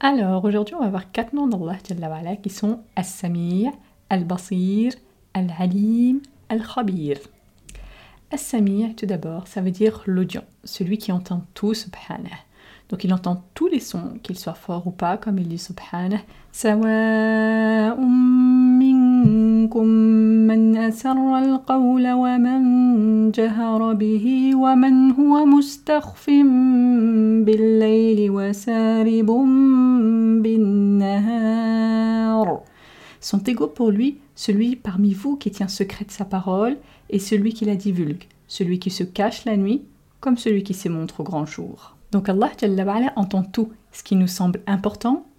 Alors aujourd'hui on va voir quatre noms d'Allah qui sont As-Samir, Al-Basir, Al-Alim, Al-Khabir. As-Samir tout d'abord ça veut dire l'audient, celui qui entend tout subhanah. Donc il entend tous les sons, qu'ils soient forts ou pas, comme il dit subhanah. منكم من أسر القول ومن جهر به ومن هو مستخف بالليل وسارب بالنهار Sont égaux pour lui celui parmi vous qui tient secret de sa parole et celui qui la divulgue, celui qui se cache la nuit comme celui qui se montre au grand jour. Donc Allah entend tout, ce qui nous semble important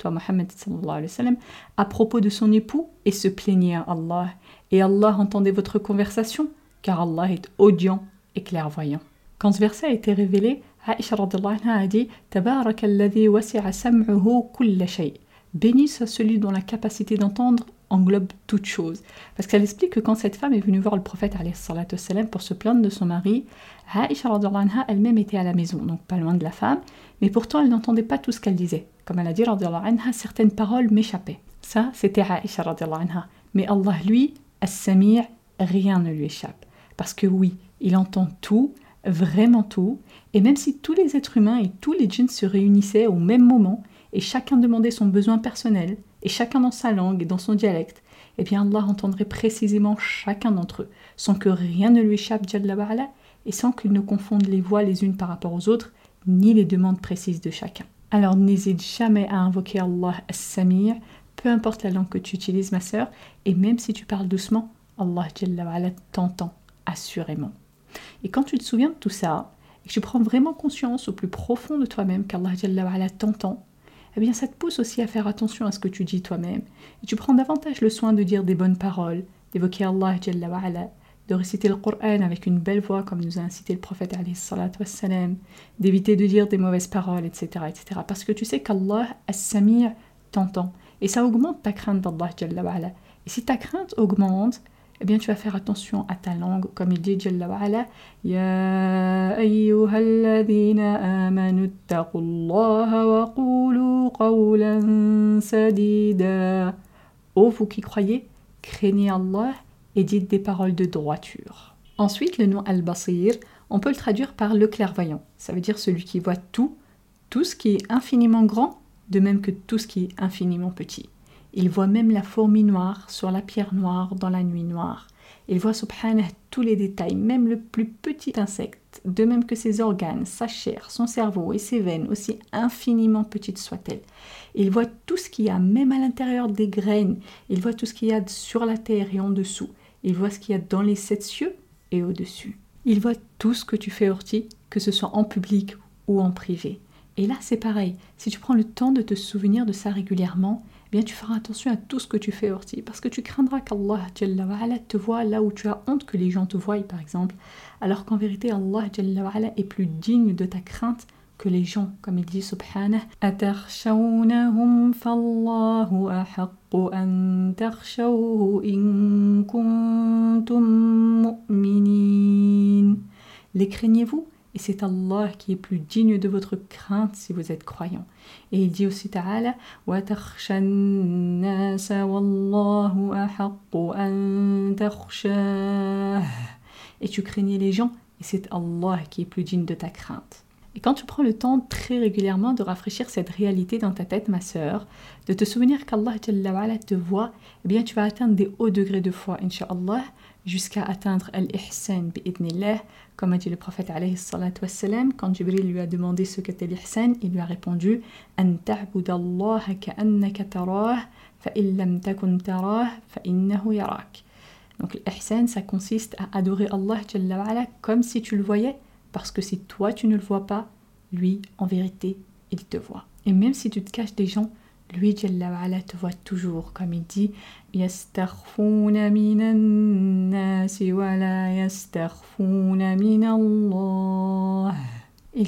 toi Mohammed à propos de son époux et se plaignait à Allah. Et Allah entendait votre conversation, car Allah est audient et clairvoyant. Quand ce verset a été révélé, Aisha a dit Béni soit celui dont la capacité d'entendre englobe toute chose. Parce qu'elle explique que quand cette femme est venue voir le prophète pour se plaindre de son mari, Aisha elle-même était à la maison, donc pas loin de la femme, mais pourtant elle n'entendait pas tout ce qu'elle disait. Comme elle a dit, anha, certaines paroles m'échappaient. Ça, c'était Aisha anha. Mais Allah, lui, As-Samir, rien ne lui échappe. Parce que oui, il entend tout, vraiment tout, et même si tous les êtres humains et tous les djinns se réunissaient au même moment, et chacun demandait son besoin personnel, et chacun dans sa langue et dans son dialecte, eh bien Allah entendrait précisément chacun d'entre eux, sans que rien ne lui échappe, et sans qu'il ne confonde les voix les unes par rapport aux autres, ni les demandes précises de chacun. Alors n'hésite jamais à invoquer Allah As-Samir, peu importe la langue que tu utilises ma sœur, et même si tu parles doucement, Allah t'entend assurément. Et quand tu te souviens de tout ça, et que tu prends vraiment conscience au plus profond de toi-même qu'Allah t'entend, eh bien ça te pousse aussi à faire attention à ce que tu dis toi-même. Et tu prends davantage le soin de dire des bonnes paroles, d'évoquer Allah de réciter le Coran avec une belle voix comme nous a incité le prophète d'éviter de dire des mauvaises paroles, etc., etc. Parce que tu sais qu'Allah, As-Samir, t'entend. Et ça augmente ta crainte d'Allah. Et si ta crainte augmente, eh bien tu vas faire attention à ta langue, comme il dit Jalla wa'ala, Ya wa sadida. Vous qui croyez, craignez Allah et dites des paroles de droiture. Ensuite, le nom Al-Basir, on peut le traduire par le clairvoyant. Ça veut dire celui qui voit tout, tout ce qui est infiniment grand, de même que tout ce qui est infiniment petit. Il voit même la fourmi noire sur la pierre noire dans la nuit noire. Il voit subhanah tous les détails, même le plus petit insecte, de même que ses organes, sa chair, son cerveau et ses veines, aussi infiniment petites soient-elles. Il voit tout ce qu'il y a, même à l'intérieur des graines. Il voit tout ce qu'il y a sur la terre et en dessous. Il voit ce qu'il y a dans les sept cieux et au-dessus. Il voit tout ce que tu fais, Orti, que ce soit en public ou en privé. Et là, c'est pareil. Si tu prends le temps de te souvenir de ça régulièrement, eh bien tu feras attention à tout ce que tu fais, Orti, parce que tu craindras qu'Allah te voit là où tu as honte que les gens te voient, par exemple, alors qu'en vérité, Allah est plus digne de ta crainte que les gens, comme il dit subhanah, Les craignez-vous? Et c'est Allah qui est plus digne de votre crainte si vous êtes croyant. Et il dit aussi Ta'ala Et tu craignais les gens et c'est Allah qui est plus digne de ta crainte. Et quand tu prends le temps très régulièrement de rafraîchir cette réalité dans ta tête, ma sœur, de te souvenir qu'Allah te voit, eh bien tu vas atteindre des hauts degrés de foi, inshallah, jusqu'à atteindre al-ihsan comme a dit le prophète alayhi quand Jibril lui a demandé ce qu'était l'ihsan, il lui a répondu An. Donc l'ihsan, ça consiste à adorer Allah comme si tu le voyais, parce que si toi tu ne le vois pas, lui, en vérité, il te voit. Et même si tu te caches des gens, lui, Jalla te voit toujours, comme il dit Ils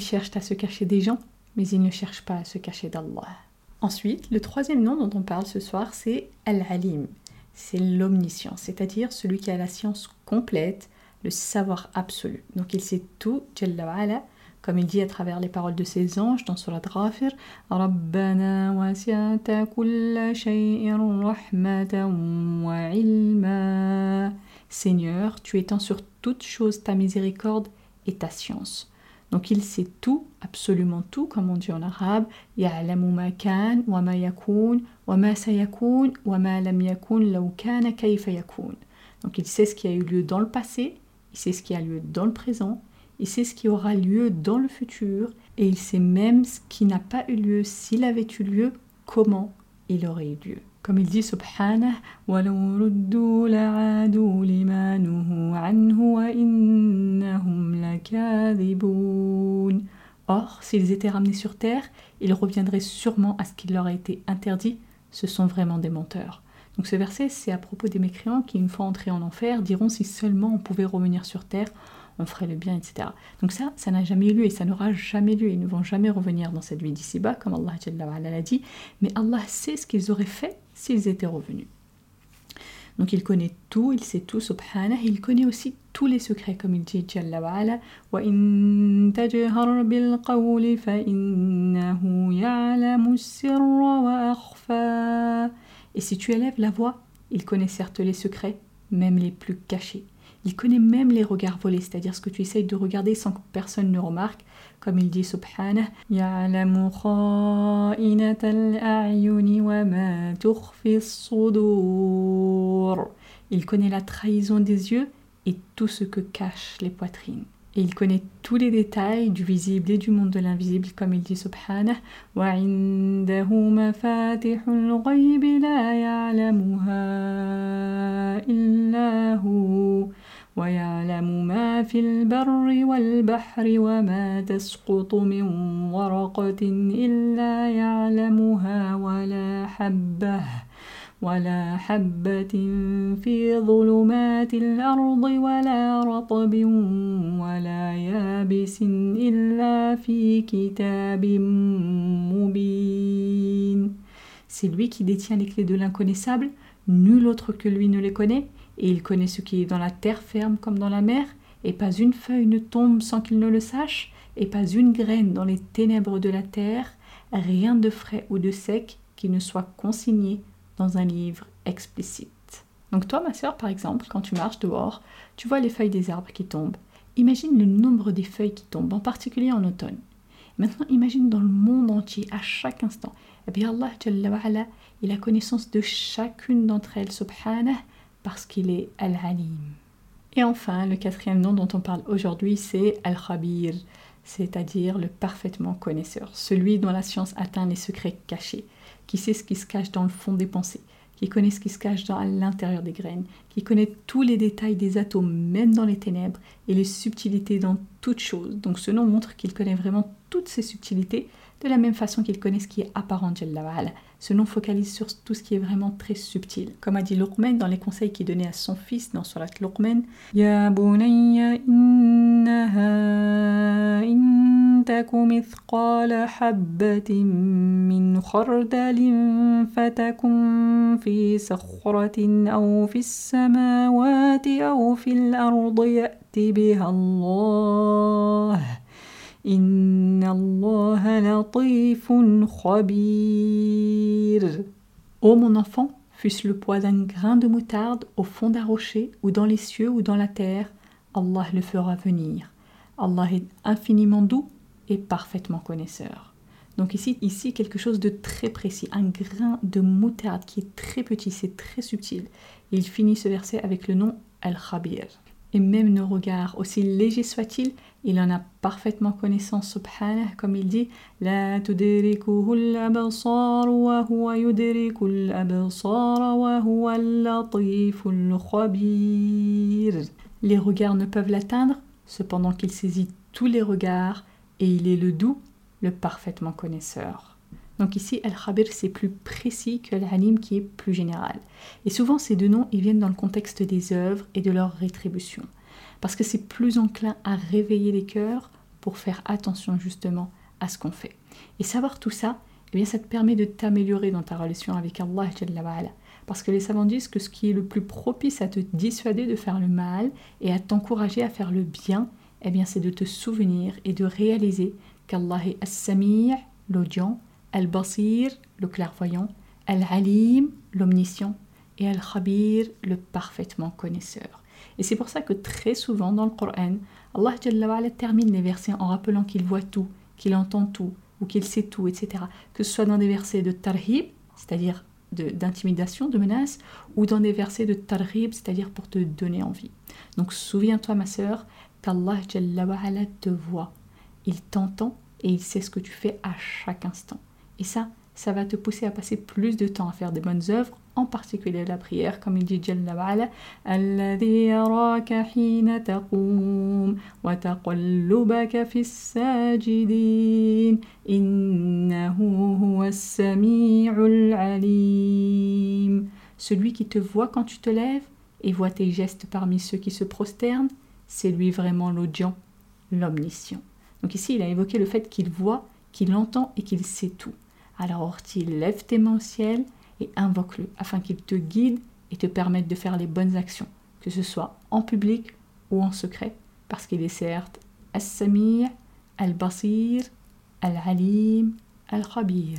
cherchent à se cacher des gens, mais ils ne cherchent pas à se cacher d'Allah. Ensuite, le troisième nom dont on parle ce soir, c'est Al-Alim. C'est l'omniscience, c'est-à-dire celui qui a la science complète, le savoir absolu. Donc il sait tout, Jalla comme il dit à travers les paroles de ses anges dans Surat Ghafir Rabbana Seigneur, tu étends sur toute chose ta miséricorde et ta science. Donc il sait tout, absolument tout, comme on dit en arabe. Kayfa yakun. Donc il sait ce qui a eu lieu dans le passé, il sait ce qui a lieu dans le présent, il sait ce qui aura lieu dans le futur, et il sait même ce qui n'a pas eu lieu, s'il avait eu lieu, comment il aurait eu lieu. Comme il dit Or, s'ils étaient ramenés sur terre, ils reviendraient sûrement à ce qui leur a été interdit. Ce sont vraiment des menteurs. Donc ce verset, c'est à propos des mécréants qui, une fois entrés en enfer, diront si seulement on pouvait revenir sur terre, on ferait le bien, etc. Donc ça, ça n'a jamais eu lieu et ça n'aura jamais lieu. Ils ne vont jamais revenir dans cette vie d'ici-bas, comme Allah l'a dit. Mais Allah sait ce qu'ils auraient fait s'ils étaient revenus. Donc il connaît tout, il sait tout, subhanah. Il connaît aussi tous les secrets, comme il dit Jalla wa'ala. Et si tu élèves la voix, il connaît certes les secrets, même les plus cachés. Il connaît même les regards volés, c'est-à-dire ce que tu essayes de regarder sans que personne ne remarque, comme il dit Subhanah, Il connaît la trahison des yeux et tout ce que cachent les poitrines. Et il connaît tous les détails du visible et du monde de l'invisible, comme il dit Subhanah. ويعلم ما في البر والبحر وما تسقط من ورقة إلا يعلمها ولا حبة ولا حبة في ظلمات الأرض ولا رطب ولا يابس إلا في كتاب مبين. C'est lui qui détient les clés de l'inconnaissable, nul autre que lui ne les connaît, et il connaît ce qui est dans la terre ferme comme dans la mer, et pas une feuille ne tombe sans qu'il ne le sache, et pas une graine dans les ténèbres de la terre, rien de frais ou de sec qui ne soit consigné dans un livre explicite. Donc toi, ma sœur, par exemple, quand tu marches dehors, tu vois les feuilles des arbres qui tombent. Imagine le nombre des feuilles qui tombent, en particulier en automne. Maintenant, imagine dans le monde entier, à chaque instant. Eh bien, Allah, il a connaissance de chacune d'entre elles, subhanah, parce qu'il est Al-Halim. Et enfin, le quatrième nom dont on parle aujourd'hui, c'est Al-Khabir, c'est-à-dire le parfaitement connaisseur, celui dont la science atteint les secrets cachés, qui sait ce qui se cache dans le fond des pensées, qui connaît ce qui se cache dans l'intérieur des graines, qui connaît tous les détails des atomes, même dans les ténèbres, et les subtilités dans toutes choses. Donc ce nom montre qu'il connaît vraiment toutes ces subtilités, de la même façon qu'il connaît ce qui est apparent, Ce nom focalise sur tout ce qui est vraiment très subtil. Comme a dit Luqman dans les conseils qu'il donnait à son fils dans Surat Luqman, Ya bunayya innaha in mithqala habbatin min khardalin fatakun fi sakhratin aw fi samawati aw fi al-ardi ya'ti biha Allah. Ô mon enfant, fût-ce le poids d'un grain de moutarde au fond d'un rocher, ou dans les cieux, ou dans la terre, Allah le fera venir. Allah est infiniment doux et parfaitement connaisseur. Donc ici, ici quelque chose de très précis, un grain de moutarde qui est très petit, c'est très subtil. il finit ce verset avec le nom Al-Khabir. Et même nos regards, aussi légers soient-ils, il en a parfaitement connaissance, comme il dit La Les regards ne peuvent l'atteindre, cependant qu'il saisit tous les regards, et il est le doux, le parfaitement connaisseur. Donc ici, Al-Khabir, c'est plus précis que Al-Halim qui est plus général. Et souvent, ces deux noms, ils viennent dans le contexte des œuvres et de leur rétribution. Parce que c'est plus enclin à réveiller les cœurs pour faire attention justement à ce qu'on fait. Et savoir tout ça, eh bien, ça te permet de t'améliorer dans ta relation avec Allah. Parce que les savants disent que ce qui est le plus propice à te dissuader de faire le mal et à t'encourager à faire le bien, eh bien, c'est de te souvenir et de réaliser qu'Allah est As-Sami' l'audient, Al-Basir, le clairvoyant, Al-Alim, l'omniscient, et Al-Khabir, le parfaitement connaisseur. Et c'est pour ça que très souvent dans le Coran, Allah termine les versets en rappelant qu'il voit tout, qu'il entend tout, ou qu'il sait tout, etc. Que ce soit dans des versets de tarhib, c'est-à-dire d'intimidation, de, menace, ou dans des versets de tarhib, c'est-à-dire pour te donner envie. Donc souviens-toi, ma sœur, qu'Allah te voit, il t'entend et il sait ce que tu fais à chaque instant. Et ça, ça va te pousser à passer plus de temps à faire des bonnes œuvres, en particulier la prière, comme il dit Jalla wa'ala, Celui qui te voit quand tu te lèves et voit tes gestes parmi ceux qui se prosternent, c'est lui vraiment l'audient, l'omniscient. Donc ici, il a évoqué le fait qu'il voit, qu'il entend et qu'il sait tout. Alors Orti, lève tes mains au ciel et invoque-le afin qu'il te guide et te permette de faire les bonnes actions, que ce soit en public ou en secret, parce qu'il est certes As-Sami' Al-Basir, Al-Alim, Al-Khabir.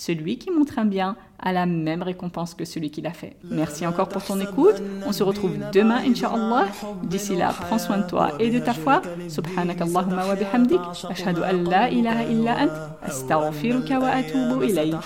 celui qui montre un bien a la même récompense que celui qui l'a fait. Merci encore pour ton écoute. On se retrouve demain, Inch'Allah. D'ici là, prends soin de toi et de ta foi. Subhanak Allahumma wa bihamdik. Ashhadu an la ilaha illa ant. Astaghfiruka wa atubu ilayk.